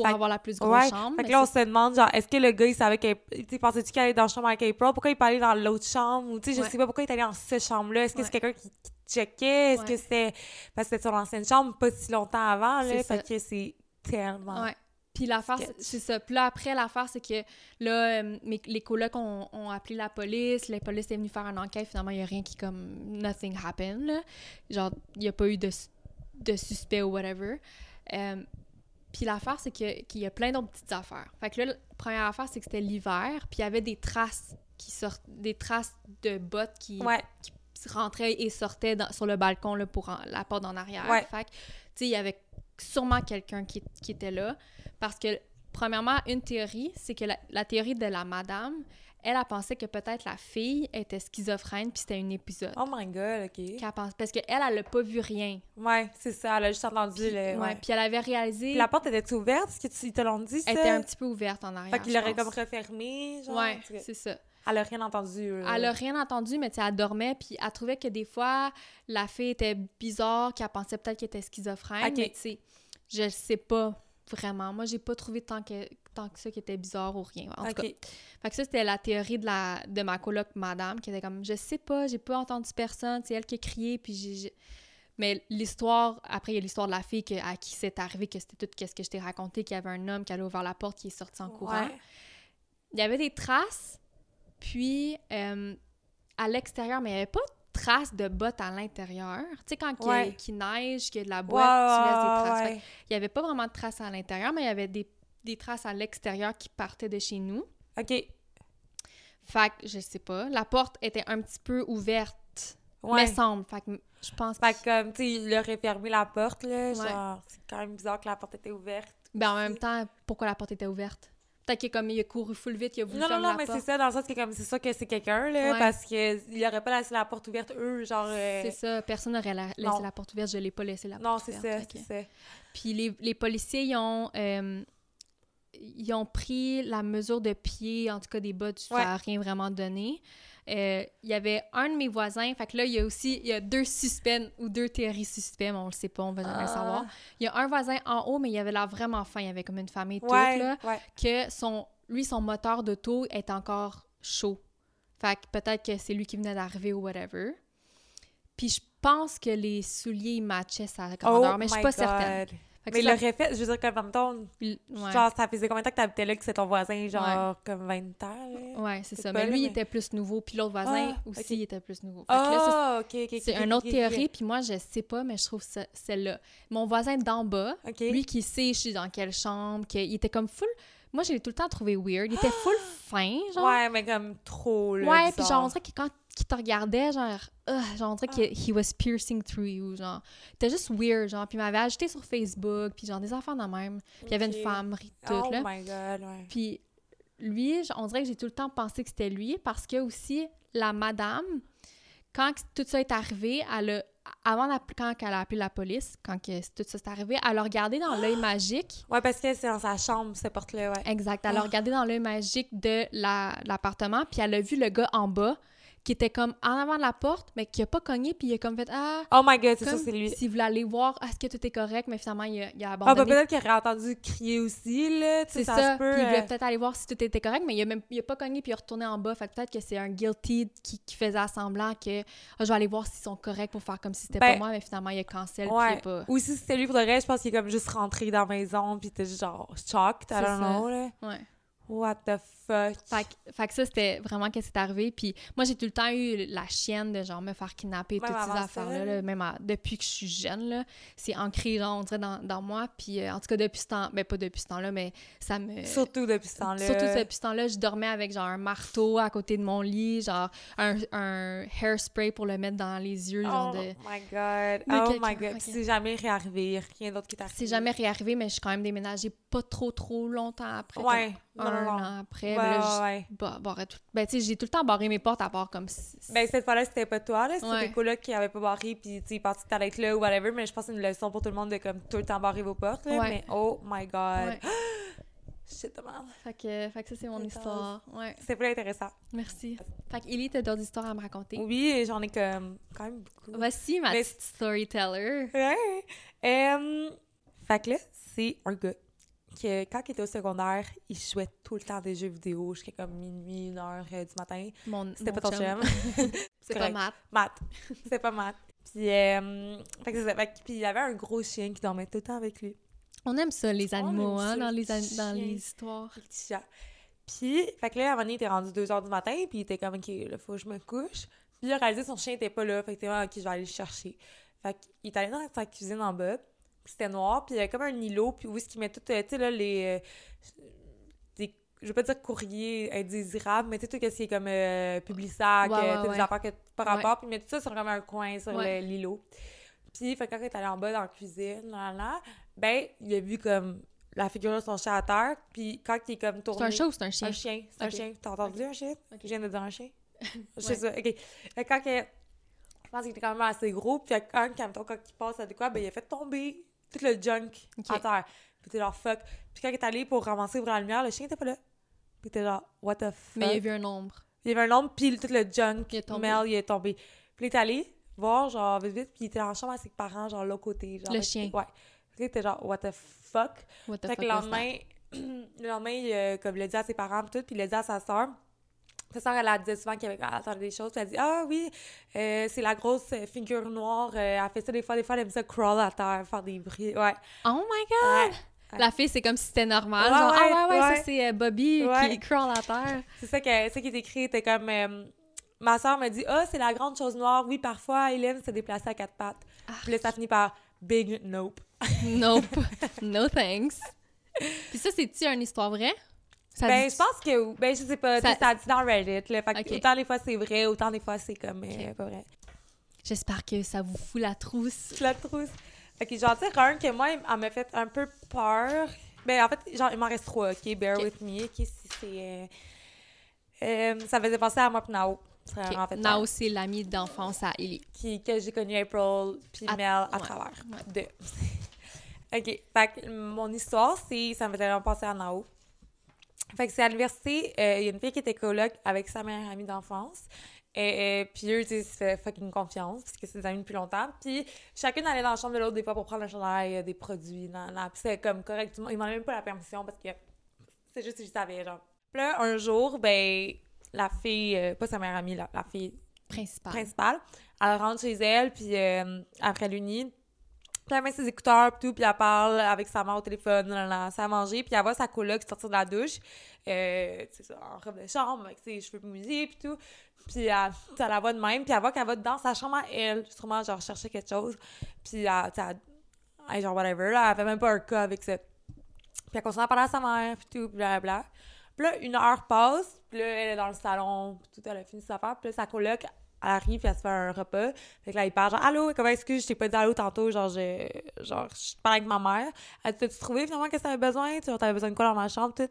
Pour Fait avoir la plus grosse ouais. chambre. Fait que là, on c'est- se demande, genre, est-ce que le gars, il savait qu'il. Tu sais, pensais-tu qu'il allait dans la chambre avec April? Pourquoi il peut aller dans l'autre chambre? Ou, tu sais, je sais pas pourquoi il est allé dans cette chambre-là. Est-ce que c'est quelqu'un qui, qui checkait? Est-ce que c'était. Parce que c'était son ancienne chambre, pas si longtemps avant, là? C'est Fait ça. que c'est tellement. Ouais. Puis l'affaire, c'est c'est ça. Puis là, après, l'affaire, c'est que là, euh, mes- les colocs ont, ont appelé la police. La police est venue faire une enquête. Finalement, il n'y a rien qui, comme, nothing happened, là. Genre, il n'y a pas eu de, de suspect ou whatever. Euh, puis l'affaire, c'est que- qu'il y a plein d'autres petites affaires. Fait que là, la première affaire, c'est que c'était l'hiver. Puis il y avait des traces qui sortent, des traces de bottes qui, Ouais. qui rentraient et sortaient dans- sur le balcon là, pour en- la porte en arrière. Ouais. Fait que, tu sais, il y avait sûrement quelqu'un qui, qui était là. Parce que, premièrement, une théorie, c'est que la, la théorie de la madame, elle a pensé que peut-être la fille était schizophrène, puis c'était un épisode. Oh my god, OK. Qu'elle pense- Parce qu'elle, elle n'a pas vu rien. Ouais, c'est ça. Elle a juste entendu Puis, le. ouais, Ouais. puis elle avait réalisé... Puis la porte était ouverte? Est-ce que tu ils te l'ont dit, ça? Elle était un petit peu ouverte en arrière, Fait qu'il l'aurait comme refermé, genre. Ouais, c'est ça. Elle a rien entendu. là. Elle a rien entendu, mais tu elle dormait, puis elle trouvait que des fois, la fille était bizarre, qu'elle pensait peut-être qu'elle était schizophrène, Ok. mais tu sais, je sais pas vraiment. Moi, j'ai pas trouvé tant que, tant que ça qui était bizarre ou rien. En tout cas, fait que ça, c'était la théorie de, la, de ma coloc madame, qui était comme, je sais pas, j'ai pas entendu personne, c'est elle qui a crié, puis j'ai... Mais l'histoire, après, il y a l'histoire de la fille que- à qui c'est arrivé, que c'était tout ce que je t'ai raconté, qu'il y avait un homme qui allait ouvert la porte, qui est sorti en courant. Ouais. Il y avait des traces, puis euh, à l'extérieur, mais il n'y avait pas de traces de bottes à l'intérieur. Tu sais, quand il y a- Ouais. qu'il neige, qu'il y a de la Ouais, boîte, tu laisses des traces. ouais, Fait Il n'y avait pas vraiment de traces à l'intérieur, mais il y avait des, des traces à l'extérieur qui partaient de chez nous. OK. Fait que, je sais pas, la porte était un petit peu ouverte, Ouais. me semble. Fait que je pense Fait que... comme, tu sais, il aurait fermé la porte, là. Ouais. Genre, c'est quand même bizarre que la porte était ouverte. Ben, en même temps, pourquoi la porte était ouverte? Peut-être qu'il comme il a couru full vite, il a voulu Non, non, non, la mais c'est ça, dans le sens que, comme, c'est ça que c'est quelqu'un, là. Ouais. Parce qu'il aurait pas laissé la porte ouverte, eux, genre. euh, C'est ça, personne n'aurait la- laissé Non. la porte ouverte, je l'ai pas laissé la Non, porte c'est ouverte. ça, que- c'est ça. Puis les, les policiers, ils ont, euh, ils ont pris la mesure de pied, en tout cas des bottes, ça Ouais. n'a rien vraiment donné. Euh, Il y avait un de mes voisins, fait que là, il y a aussi il y a deux suspects ou deux théories suspects, mais on le sait pas, on va jamais le savoir. Il y a un voisin en haut, mais il avait l'air vraiment fin, il y avait comme une famille toute, Ouais, là, ouais. que son, lui, son moteur d'auto est encore chaud. Fait que peut-être que c'est lui qui venait d'arriver ou whatever. Puis je pense que les souliers matchaient sa grandeur, Oh mais je suis pas God. certaine. Mais il ça- l'aurait fait, je veux dire, comme en même temps, il- ouais. genre, ça faisait combien de temps que t'habitais là, que c'est ton voisin, genre, comme 20 ans, là? Ouais, c'est ça. pas Mais lui, il était plus nouveau, puis l'autre voisin Ah, aussi il était plus nouveau. Ah, ok, ok. c'est une autre théorie, puis moi, je sais pas, mais je trouve ça, celle-là. Mon voisin d'en bas, lui qui sait je suis dans quelle chambre, qu'il était comme full... Moi, je l'ai tout le temps trouvé weird. Il était full fin, genre. Ouais, mais comme trop, là. Ouais, puis genre, on dirait que quand il te regardait, genre, euh, genre, on dirait Ah. que he was piercing through you, genre. C'était juste weird, genre. Puis il m'avait ajouté sur Facebook, puis genre, des enfants de même. Puis il y avait une femme, ri- Oh toute, là. my god, ouais. Puis lui, on dirait que j'ai tout le temps pensé que c'était lui parce que aussi, la madame, quand tout ça est arrivé, elle a, avant d'app- quand elle a appelé la police, quand que tout ça s'est arrivé, elle a regardé dans l'œil magique. Ouais, parce que c'est dans sa chambre, cette porte-là, ouais. Exact. Elle a Ah. regardé dans l'œil magique de la- l'appartement, puis elle a vu le gars en bas qui était comme en avant de la porte, mais qui a pas cogné, puis il a comme fait Ah, Oh my god, c'est ça, c'est lui. s'il voulait aller voir est-ce que tout est correct, mais finalement, il a, il a Ah, abandonné. bah peut-être qu'il aurait entendu crier aussi, là. Tu sais, C'est ça, ça. se peut. Puis il voulait euh, peut-être aller voir si tout était correct, mais il a, même, il a pas cogné puis il est retourné en bas. Fait que peut-être que c'est un guilty qui, qui faisait semblant que Ah, je vais aller voir s'ils sont corrects pour faire comme si c'était Ben, pas moi, mais finalement il a cancel puis il Ouais. est pas. Ou si c'était lui pour de vrai, je pense qu'il est comme juste rentré dans la maison, puis t'es genre shocked, I don't know, là. Ouais. What the fuck? Fait, que- fait que ça, c'était vraiment qu'est-ce qui est arrivé. Puis moi, j'ai tout le temps eu la chienne de genre me faire kidnapper, Même toutes ces affaires-là. là. là, même à- depuis que je suis jeune, là. C'est ancré, genre, on dirait, dans, dans moi. Puis euh, en tout cas, depuis ce temps, ben pas depuis ce temps-là, mais ça me. Surtout depuis ce temps-là. Surtout depuis ce temps-là, je dormais avec genre un marteau à côté de mon lit, genre un, un hairspray pour le mettre dans les yeux, genre Oh de... my god. Oh my god. ok. Puis c'est jamais réarrivé. Rien d'autre qui est arrivé. C'est jamais réarrivé, mais je suis quand même déménagée pas trop trop longtemps après. Ouais. Non, un non, non. an après. Ouais, mais là, ouais, je- ouais. bah, tout- Ben, tu sais, j'ai tout le temps barré mes portes à part comme si... Ben, cette fois-là, c'était pas toi, là. C'était des colocs qui avaient pas barré, puis tu sais, pensaient que t'allais être là ou whatever. Mais je pense que c'est une leçon pour tout le monde de comme tout le temps barrer vos portes, là. Mais oh my god. Shit, de merde. Fait que, fait que ça, c'est mon histoire. Ouais, C'est pas intéressant. merci. Fait que, Ellie, t'as d'autres histoires à me raconter? Oui, j'en ai comme quand même beaucoup. Voici ma Mais- petite storyteller. Ouais. Euh, fait que là, c'est un gars que quand il était au secondaire, il jouait tout le temps des jeux vidéo jusqu'à comme minuit, une heure euh, du matin. C'était pas ton chum. C'est pas. Matt. Matt. C'était pas Matt. Puis, euh, fait que c'est. Fait puis il avait un gros chien qui dormait tout le temps avec lui. On aime ça, les animaux, hein, dans les an- dans les histoires. Le petit chat. Puis, fait que là, à un moment donné, il était rendu 2 h du matin, puis il était comme, OK, là, faut que je me couche. Puis il a réalisé que son chien était pas là. Fait que était OK, je vais aller le chercher. Fait qu'il est allé dans sa cuisine en bas, c'était noir, puis il y avait comme un îlot, puis où est-ce qu'il met tout, euh, tu sais, là, les. euh, des, je veux pas dire courrier indésirable, mais tu sais, tout ce qui est comme euh, Publisac, Ouais, euh, ouais, ouais. des affaires que par rapport, puis il met tout ça sur comme un coin sur l'îlot. Puis, fait quand il est allé en bas dans la cuisine, là, là, ben, il a vu comme la figure de son chat à terre, puis quand il est comme tourné. C'est un chat ou c'est un chien? Un chien, c'est un chien. T'as entendu un chien? Je viens de dire un chien. Je sais ça, ok. Fait quand que- je pense qu'il était quand même assez gros, puis quand, quand, quand il passe à de quoi, ben il a fait tomber tout le junk à terre. Puis t'es genre fuck. Puis quand il est allé pour ramasser ouvrir la lumière, le chien était pas là. Puis t'es genre what the fuck? Mais il a vu un ombre. Il y avait un ombre, puis tout le junk, Il est tombé. Mel, il est tombé. Puis il est allé voir, genre, vite, vite, puis il était en chambre avec ses parents, genre, l'autre côté. Genre, Le chien. Ouais. Puis était genre, what the fuck? What the Fait fuck que le lendemain, le lendemain, il, euh, comme il l'a dit à ses parents, pis tout, puis il l'a dit à sa sœur. Sa sœur, elle, elle disait souvent qu'elle elle entendait des choses, puis elle dit Ah oui, euh, c'est la grosse figure noire, euh, elle fait ça des fois, des fois, elle aime ça crawl à terre, faire des bruits. Ouais. Oh my god! Ouais. La fille, c'est comme si c'était normal. Ouais, genre, ouais, ah ouais, ouais, ça c'est euh, Bobby qui crawl à terre. C'est ça, que, ça qui est écrit, était comme. euh, ma sœur m'a dit Ah, c'est la grande chose noire, oui, parfois, Hélène se déplacer à quatre pattes. Ah. Puis là, ça finit par Big Nope. Nope. no thanks. Puis ça, c'est-tu une histoire vraie? Ça ben, dit- je pense que. Ben, je sais pas, Ça- ça, dit dans Reddit, là. Fait que Ok. autant des fois c'est vrai, autant des fois c'est comme. euh, pas vrai. J'espère que ça vous fout la trousse. la trousse. Ok, j'en tire un que moi, elle m'a fait un peu peur. Ben, en fait, genre, il m'en reste trois, ok? Bear with me, ok? Si c'est... euh, euh, ça faisait penser à moi pis Nao. En fait Nao, c'est l'ami d'enfance à Ellie. Qui, que j'ai connu April puis À- Mel à ouais, travers. ouais. De... ok, fait que mon histoire, c'est... Ça me faisait vraiment penser à Nao. Fait que c'est à l'université, euh, il y a une fille qui était coloc avec sa meilleure amie d'enfance. Et, et puis eux, tu sais, se fait fucking confiance parce que c'est des amis depuis longtemps. Puis chacune allait dans la chambre de l'autre des fois pour prendre un chandail, euh, des produits. Nan, nan. Puis c'était comme correct. Ils m'en même pas la permission parce que c'est juste que je savais, genre. Puis là, un jour, ben, la fille, euh, pas sa meilleure amie, la, la fille Principal. principale, elle rentre chez elle, puis euh, après l'uni, Puis elle met ses écouteurs, puis tout, puis elle parle avec sa mère au téléphone, là, là, ça a mangé, puis elle voit sa coloc sortir de la douche, euh, en robe de chambre, avec ses cheveux mouillés, puis tout. Puis elle, elle la voit de même, puis elle voit qu'elle va dans sa chambre à elle, sûrement, genre, chercher quelque chose. Puis elle, elle- genre, whatever, elle fait même pas un cas avec ça. Puis elle continue à parler à sa mère, puis tout, blablabla. Puis là, une heure passe, puis là, elle est dans le salon, puis tout, elle a fini sa affaire, puis là, sa coloc, elle arrive, puis elle se fait un repas. Fait que là, il parle genre, Allô, comment est-ce que je t'ai pas dit allô tantôt? Genre, je, genre, je parle avec ma mère. Elle dit, T'as-tu trouvé finalement qu'est-ce que t'avais besoin? Tu t'avais besoin de quoi dans ma chambre? Tout.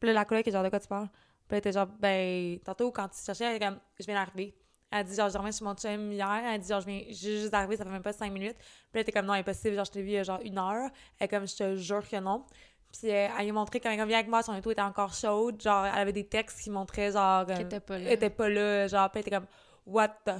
Puis là, la coloc est genre, de quoi tu parles? Puis là, elle était genre, ben, tantôt, quand tu cherchais, elle était comme, je viens d'arriver. Elle dit, genre, je reviens chez mon chum hier. Elle dit, genre, je viens j'ai juste d'arriver, ça fait même pas cinq minutes. Puis là, elle était comme, non, impossible, genre, je t'ai vu il y a genre une heure. Elle est comme, je te jure que non. Puis euh, elle lui a montré quand elle vient avec moi, son auto était encore chaude. Genre, elle avait des textes qui montraient, genre, comme- était pas là. elle était pas là, genre, puis elle était comme, what the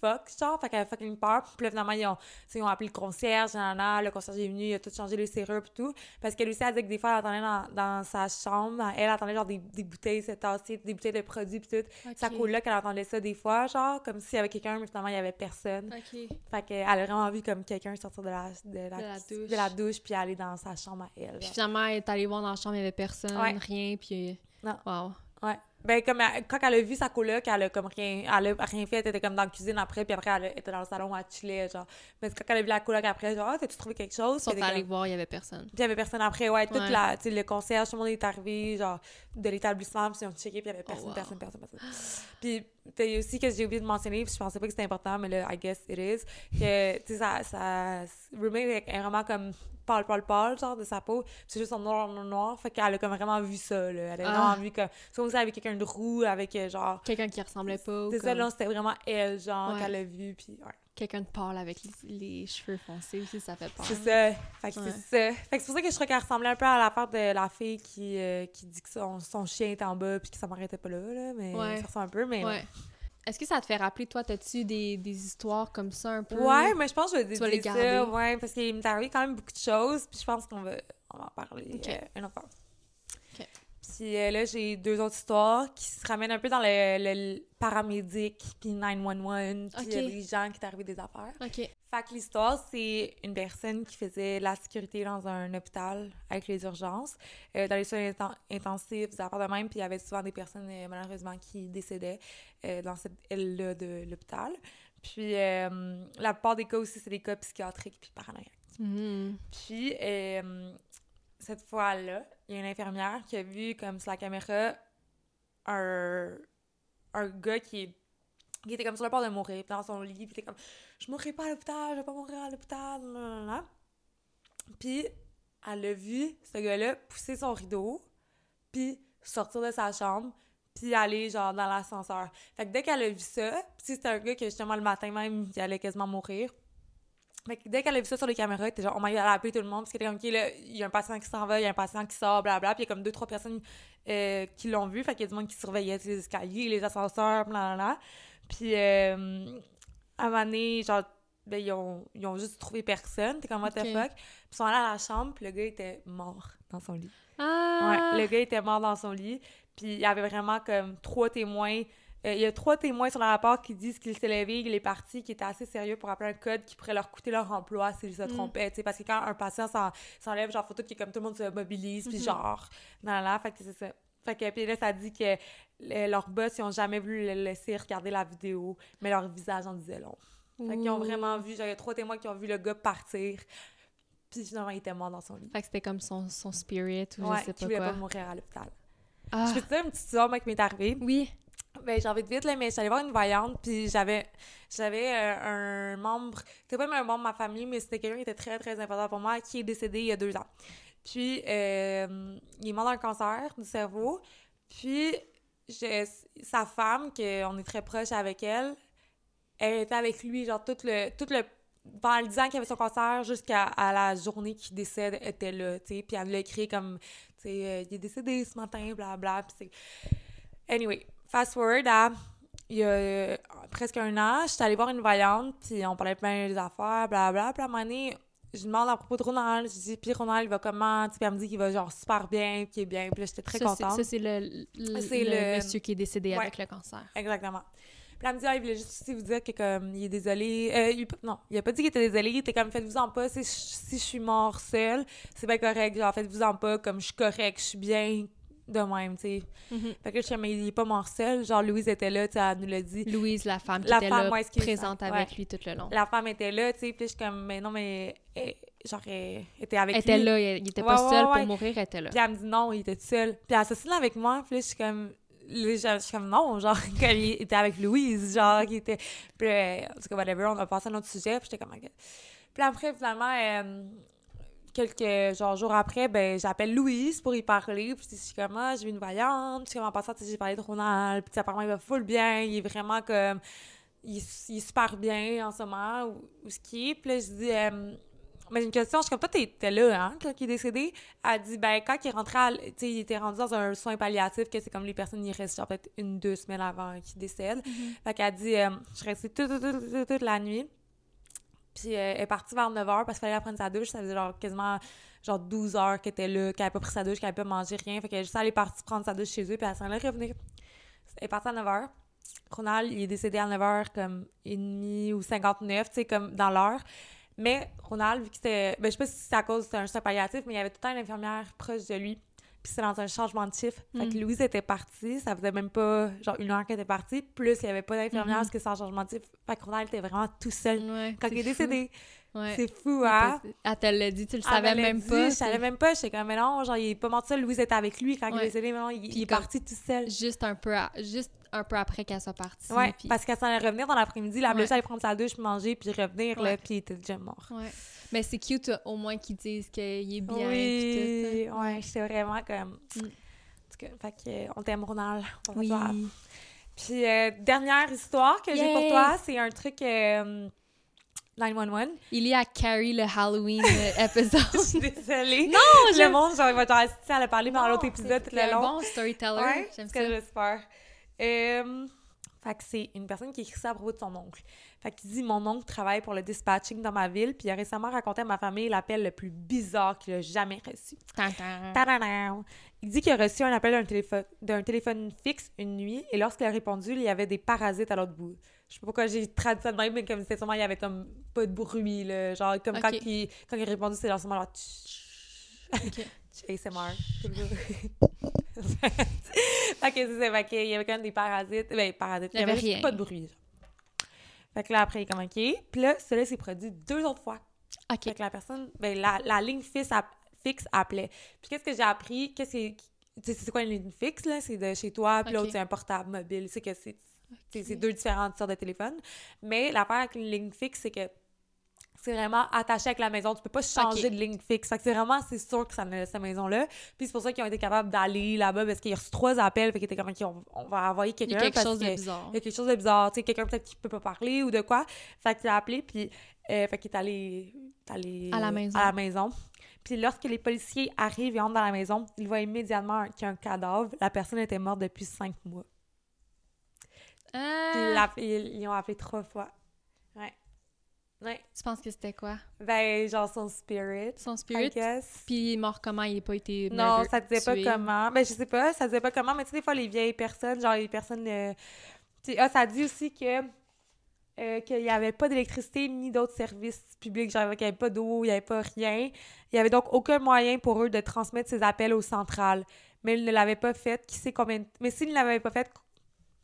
fuck, genre, fait qu'elle avait fucking peur, puis là, finalement, ils ont, ils ont appelé le concierge, nanana, le concierge est venu, il a tout changé les serrures, puis tout, parce qu'elle aussi, elle disait que des fois, elle attendait dans, dans sa chambre, elle attendait, genre, des, des bouteilles, c'est tassé, des bouteilles de produits, puis tout, sa Ok. coloc, elle entendait ça des fois, genre, comme s'il y avait quelqu'un, mais finalement, il y avait personne, fait qu'elle a vraiment vu comme quelqu'un sortir de la, de la, De la douche. de la douche, puis aller dans sa chambre à elle, Puis finalement, elle est allée voir dans la chambre, il y avait personne, Ouais. rien, puis... Non. Wow. Ouais. Ben, comme, elle- quand elle a vu sa coloc, elle a comme rien, elle a rien fait, elle était comme dans la cuisine après, puis après, elle était dans le salon, elle chillait, genre. Mais quand elle a vu la coloc après, genre, ah, t'as-tu trouvé quelque chose? Ils sont allés comme- voir, il y avait personne. Puis il y avait personne après, ouais, toute Ouais. la, tu sais, le concierge, tout le monde est arrivé, genre, de l'établissement, puis ils ont checké, puis il y avait personne, Oh, wow. personne, personne, personne. Puis, il y a aussi que j'ai oublié de mentionner, puis je pensais pas que c'était important, mais là, I guess it is, que, tu sais, ça, ça, roommate est vraiment comme pâle, pâle, pâle, genre, de sa peau, c'est juste en noir, noir, noir, fait qu'elle a comme vraiment vu ça, là, elle a Ah. vraiment vu comme elle avait quelqu'un de roux, avec, euh, genre, Quelqu'un qui ressemblait pas, c'est ça, là, c'était vraiment elle, genre, Ouais. qu'elle a vu, puis ouais. Quelqu'un de pâle avec les, les cheveux foncés aussi, ça fait peur. C'est ça. Fait que Ouais. c'est ça. Fait que c'est pour ça que je crois qu'elle ressemblait un peu à l'affaire de la fille qui, euh, qui dit que son, son chien est en bas puis que sa mère était pas là, là. Mais Ouais. ça ressemble un peu, mais... Ouais. Est-ce que ça te fait rappeler, toi, t'as-tu des, des histoires comme ça un peu? Ouais, mais je pense que je vais Tu vas les dire garder. ça, ouais, parce qu'il m'est arrivé quand même beaucoup de choses, puis je pense qu'on va, on va en parler Ok. euh, une autre fois. Ok. Puis euh, là, j'ai deux autres histoires qui se ramènent un peu dans le, le- le paramédic, puis 911, puis Ok. il y a des gens qui t'arrivent des affaires. OK. Fait que l'histoire, c'est une personne qui faisait la sécurité dans un hôpital avec les urgences, euh, dans les soins inten- intensifs, des affaires de même, puis il y avait souvent des personnes, euh, malheureusement, qui décédaient euh, dans cette aile-là de l'hôpital. Puis euh, la plupart des cas aussi, c'est des cas psychiatriques puis paranoïaques. Mhm. Puis, euh, cette fois-là, il y a une infirmière qui a vu, comme sur la caméra, un, un gars qui, qui était comme sur le bord de mourir, dans son lit, puis était comme « Je mourrai pas à l'hôpital, je vais pas mourir à l'hôpital. Puis, elle a vu, ce gars-là, pousser son rideau, puis sortir de sa chambre, puis aller, genre, dans l'ascenseur. Fait que dès qu'elle a vu ça, puis c'était un gars que, justement, le matin même, il allait quasiment mourir, fait que dès qu'elle a vu ça sur les caméras, était genre, oh my god, elle a appelé tout le monde, parce qu'elle était comme, OK, là, il y a un patient qui s'en va, il y a un patient qui sort, blablabla, puis il y a comme deux, trois personnes euh, qui l'ont vu, fait qu'il y a du monde qui surveillait les escaliers, les ascenseurs, blablabla. Puis, euh, à un moment donné, genre, ben, ils ont, ils ont juste trouvé personne, t'es comme, what the fuck? Puis ils sont allés à la chambre, puis le gars était mort dans son lit. Ah! Ouais, le gars était mort dans son lit. Puis il y avait vraiment comme trois témoins. Euh, il y a trois témoins sur le rapport qui disent qu'il s'est levé, qu'il est parti, qu'il était assez sérieux pour appeler un code qui pourrait leur coûter leur emploi s'ils se Mm. trompaient. sais, Parce que quand un patient s'en- s'enlève, genre, faut tout qu'il comme tout le monde se mobilise, puis Mhm. genre, dans la fait que c'est ça. Fait que, puis là, ça dit que le- leurs boss, ils ont jamais voulu le laisser regarder la vidéo, mais leur visage en disait long. Fait qu'ils ont vraiment vu, genre, il y a trois témoins qui ont vu le gars partir, puis finalement, il était mort dans son lit. Fait que c'était comme son, son spirit ou Ouais, je sais qui pas voulait quoi. pas mourir à l'hôpital. Ah! Je peux te dire une petite histoire, qui m'est arrivée? Oui. Ben, j'ai envie de vite, là, mais allée voir une voyante, puis j'avais j'avais euh, un membre, c'était pas même un membre de ma famille, mais c'était quelqu'un qui était très, très important pour moi, qui est décédé il y a deux ans. Puis, euh, il est mort d'un cancer du cerveau. Puis, sa femme, qu'on est très proche avec elle, elle était avec lui, genre, tout le... Tout le pendant le 10 ans qu'il avait son cancer, jusqu'à la journée qu'il décède, était là, tu sais. Puis elle l'a écrit comme, tu sais, euh, il est décédé ce matin, blablabla. C'est... Anyway, fast forward à il y a euh, presque un an, j'étais allée voir une voyante, puis on parlait plein des affaires, blablabla. Puis à un moment donné, je demande à propos de Ronald, je dis, puis Ronald, il va comment? Puis elle me dit qu'il va genre super bien, qu'il est bien. Puis là, j'étais très ça, contente. Ça, c'est le, le, C'est le le- monsieur qui est décédé Ouais. avec le cancer. Exactement. elle me dit, ah, il voulait juste aussi vous dire que, comme, il est désolé. Euh, il- non, il a pas dit qu'il était désolé. Il était comme, faites-vous-en pas. Si, si je suis mort seule, c'est bien correct. Genre, faites-vous-en pas. Comme, je suis correct, je suis bien de même, tu sais. Mhm. Fait que je suis comme, mais il est pas mort seul. Genre, Louise était là, tu sais, elle nous l'a dit. Louise, la femme qui La était femme, là, excuse, présente avec lui tout le long. La femme était là, tu sais. Puis je suis comme, mais non, mais. elle- genre, elle était avec Elle était lui. là, il il était Ouais, pas ouais, seul pour mourir, elle était là. Puis elle me dit non, il était tout seul. Puis elle s'assied là avec moi. Puis là, je suis comme. je je suis comme non, genre, qu'il était avec Louise, genre, qui était. Puis là, en tout cas, whatever, on a passé à un autre sujet. Puis j'étais comme. ok. Puis après, finalement, euh, quelques genre, jours après, ben, j'appelle Louise pour y parler. Puis je suis comme, ah, j'ai vu une voyante. Puis en passant, j'ai parlé de Ronald. Puis apparemment, il va full bien. Il est vraiment comme. Il, il est super bien en ce moment, où, où ce qui est. Puis là, je dis. euh, mais une question, je suis comme, toi, t'étais là, hein, quand il est décédé? Elle dit, ben, quand il est rentré, à l- tu sais, il était rendu dans un soin palliatif, que c'est comme les personnes, ils restent, genre, peut-être une, deux semaines avant qu'ils décèdent. Fait qu'elle dit, euh, je suis restée toute, toute, toute, toute la nuit. Puis euh, elle est partie vers 9 h parce qu'il fallait prendre sa douche. Ça faisait genre quasiment genre 12 heures qu'elle était là, qu'elle n'avait pas pris sa douche, qu'elle n'avait pas mangé rien. Fait qu'elle est juste allée partie prendre sa douche chez eux, puis elle s'en allait revenir. Elle est partie à 9 h. Ronald, il est décédé à 9 h comme et demi ou 59, tu sais, comme dans l'heure. Mais Ronald, vu que c'était. Ben, je sais pas si c'est à cause c'était un soin palliatif, mais il y avait tout le temps une infirmière proche de lui. Puis c'est dans un changement de chiffre. Fait que Mm. Louise était partie, ça faisait même pas genre une heure qu'elle était partie. Plus il y avait pas d'infirmière Mhm. parce que c'est en changement de chiffre. Fait que Ronald était vraiment tout seul Ouais, quand il est fou. décédé. Ouais. C'est fou, hein? Elle te l'a dit, tu le savais même pas. Je savais même pas. J'étais comme, mais non, genre, il est pas seul. Louise était avec lui quand il est décédé, mais non, il, est parti tout seul. Juste un peu, juste un peu après qu'elle soit partie. Ouais, parce qu'elle s'en allait revenir dans l'après-midi. La blessure allait prendre sa douche, manger, puis revenir, là, puis il était déjà mort. Ouais. Mais c'est cute au moins qu'ils disent qu'il est bien. oui, ouais, j'étais vraiment comme... Mm. En tout cas, fait euh, on t'aime, Ronald. On. Oui. Puis, euh, dernière histoire que j'ai pour toi, c'est un truc... euh, 911. Il est à Carrie le Halloween épisode. Je suis désolée. non, Le monde, genre, il va t'en assister à le parler pendant Non, l'autre épisode tout c'est le un long. bon storyteller. Ouais, J'aime ça. j'espère. Euh, fait que c'est une personne qui écrit ça à propos de son oncle. Fait qu'il dit Mon oncle travaille pour le dispatching dans ma ville, puis il a récemment raconté à ma famille l'appel le plus bizarre qu'il a jamais reçu. Tadadam! Il dit qu'il a reçu un appel d'un téléphone, d'un téléphone fixe une nuit, et lorsqu'il a répondu, il y avait des parasites à l'autre bout. Je sais pas pourquoi j'ai traduit ça de même, mais comme c'était sûrement, il y avait comme pas de bruit, là. Genre, comme quand, il, quand il a répondu, c'est genre sûrement genre. Ok. ASMR. fait que c'est ça, fait qu'il y avait quand même des parasites. Ben, parasites. Il y avait juste rien. pas de bruit. genre. Fait que là, après, il est comme OK. Puis là, cela s'est produit deux autres fois. Ok. Fait que la personne, ben, la, la ligne fixe, app- fixe appelait. Puis qu'est-ce que j'ai appris? Qu'est-ce que tu sais, c'est quoi une ligne fixe, là? C'est de chez toi, puis l'autre, c'est un portable mobile. C'est que c'est c'est- c'est deux différentes sortes de téléphones. Mais l'affaire avec une ligne fixe, c'est que c'est vraiment attaché avec la maison. Tu peux pas changer de ligne fixe. Fait que c'est vraiment, c'est sûr que ça cette maison-là. Puis c'est pour ça qu'ils ont été capables d'aller là-bas parce qu'ils ont reçu trois appels. Fait qu'ils étaient comme, on, on va envoyer Il y quelqu'un. a quelque parce chose de bizarre. il y a quelque chose de bizarre, tu sais, quelqu'un peut-être qui peut pas parler ou de quoi. Fait qu'il a appelé, puis euh, fait qu'il est allé, allé À la maison. à la maison. Puis lorsque les policiers arrivent et entrent dans la maison, ils voient immédiatement qu'il y a un cadavre. La personne était morte depuis cinq mois. Ah, ils, ils ont appelé trois fois. Ouais. Ouais. tu penses que c'était quoi? Ben, genre son spirit, Son spirit? Puis il est mort comment? Il n'a pas été Non, ça disait tué? pas comment. Ben, je sais pas, ça disait pas comment, mais tu sais, des fois, les vieilles personnes, genre les personnes. euh, ah, ça dit aussi que. euh, qu'il n'y avait pas d'électricité ni d'autres services publics, genre qu'il n'y avait pas d'eau, il n'y avait pas rien. Il n'y avait donc aucun moyen pour eux de transmettre ces appels aux centrales. Mais ils ne l'avaient pas fait. Qui sait combien de- Mais s'ils ne l'avaient pas fait,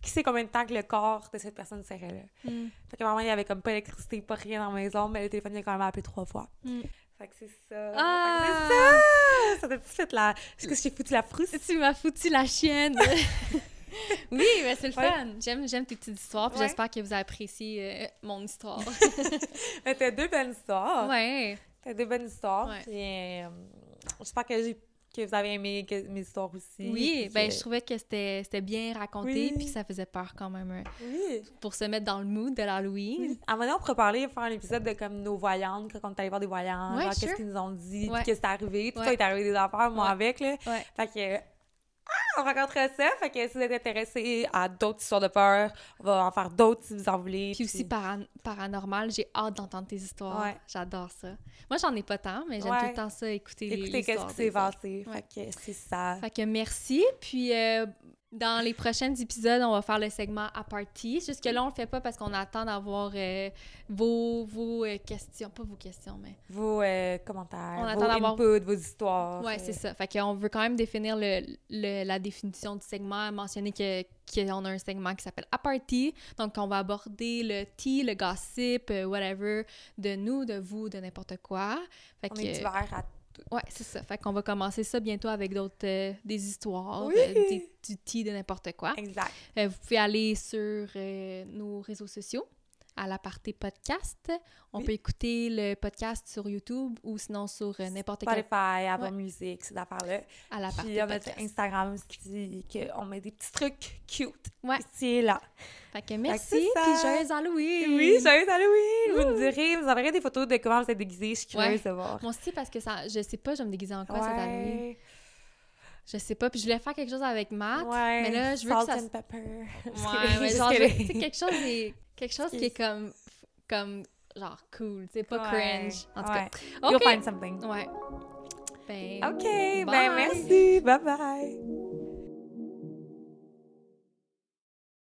qui sait combien de temps que le corps de cette personne serait là? Hmm. Fait que vraiment, il n'y avait comme pas d'électricité, pas rien dans la maison, mais le téléphone, il a quand même appelé trois fois. Hmm. Fait que c'est ça. Ah! Fait que c'est ça! Ça t'a fait la. Est-ce que j'ai foutu la frousse? Tu m'as foutu la chienne! oui, mais c'est le Ouais. fun. J'aime, j'aime tes petites histoires, puis Ouais. j'espère que vous avez apprécié euh, mon histoire. Mais t'as deux bonnes histoires. ouais. T'as deux bonnes histoires. Ouais. Puis, euh, j'espère que, j'ai- que vous avez aimé que- mes histoires aussi. Oui, ben que- je trouvais que c'était, bien raconté, Oui. puis que ça faisait peur quand même euh, Oui. pour se mettre dans le mood de l'Halloween. Oui. À un moment donné, on pourrait parler, faire un épisode de comme nos voyantes, quand on est allé voir des voyantes, Ouais, genre sure. qu'est-ce qu'ils nous ont dit, Ouais. qu'est-ce qui est arrivé. Tout Ouais. ça est arrivé des affaires, moi avec, là. Ouais. Fait que. On racontera ça. Fait que si vous êtes intéressés à d'autres histoires de peur, on va en faire d'autres si vous en voulez. Puis aussi paran- paranormal, j'ai hâte d'entendre tes histoires. Ouais. J'adore ça. Moi, j'en ai pas tant, mais j'aime Ouais. tout le temps ça, écouter les Écoutez, qu'est-ce histoires qui s'est passé. Fait que c'est ça. Fait que merci, puis euh, Dans les prochains épisodes, on va faire le segment à party. Jusque-là, on le fait pas parce qu'on attend d'avoir euh, vos, vos euh, questions. Pas vos questions, mais. Vos euh, commentaires, On vos attend inputs, vos histoires. Ouais, c'est ça. Fait qu'on veut quand même définir le, le- la définition du segment, mentionner que qu'on a un segment qui s'appelle à party. Donc, on va aborder le tea, le gossip, whatever, de nous, de vous, de n'importe quoi. Fait On que, est ouvert à Ouais, c'est ça. Fait qu'on va commencer ça bientôt avec d'autres euh, des histoires, Oui. euh, des- du tea de n'importe quoi. Exact. Euh, vous pouvez aller sur nos réseaux sociaux à la partie podcast. On Oui. peut écouter le podcast sur YouTube ou sinon sur euh, n'importe quel Spotify, Apple Ouais. Music, ces affaires-là. à la partie Puis on a podcast. Instagram aussi, qu'on met des petits trucs cute Ouais. ici et là. Fait que merci, c'est ça. puis joyeux Halloween! Oui, joyeux Halloween! Vous nous direz, vous enverrez des photos de comment vous êtes déguisés. Je suis curieuse de voir. Moi aussi, parce que ça, je sais pas, je vais me déguiser en quoi cette année. Ouais. Je sais pas, puis je voulais faire quelque chose avec Matt. Ouais. mais là, je veux que Salt ça and pepper. Ouais, mais genre, je- sais, quelque chose, est- quelque chose qui est comme, comme, genre, cool, sais, pas Ouais. cringe. En tout Ouais. cas, You'll OK. find something. Ouais. Ben, OK, ben Bye. merci. Bye bye.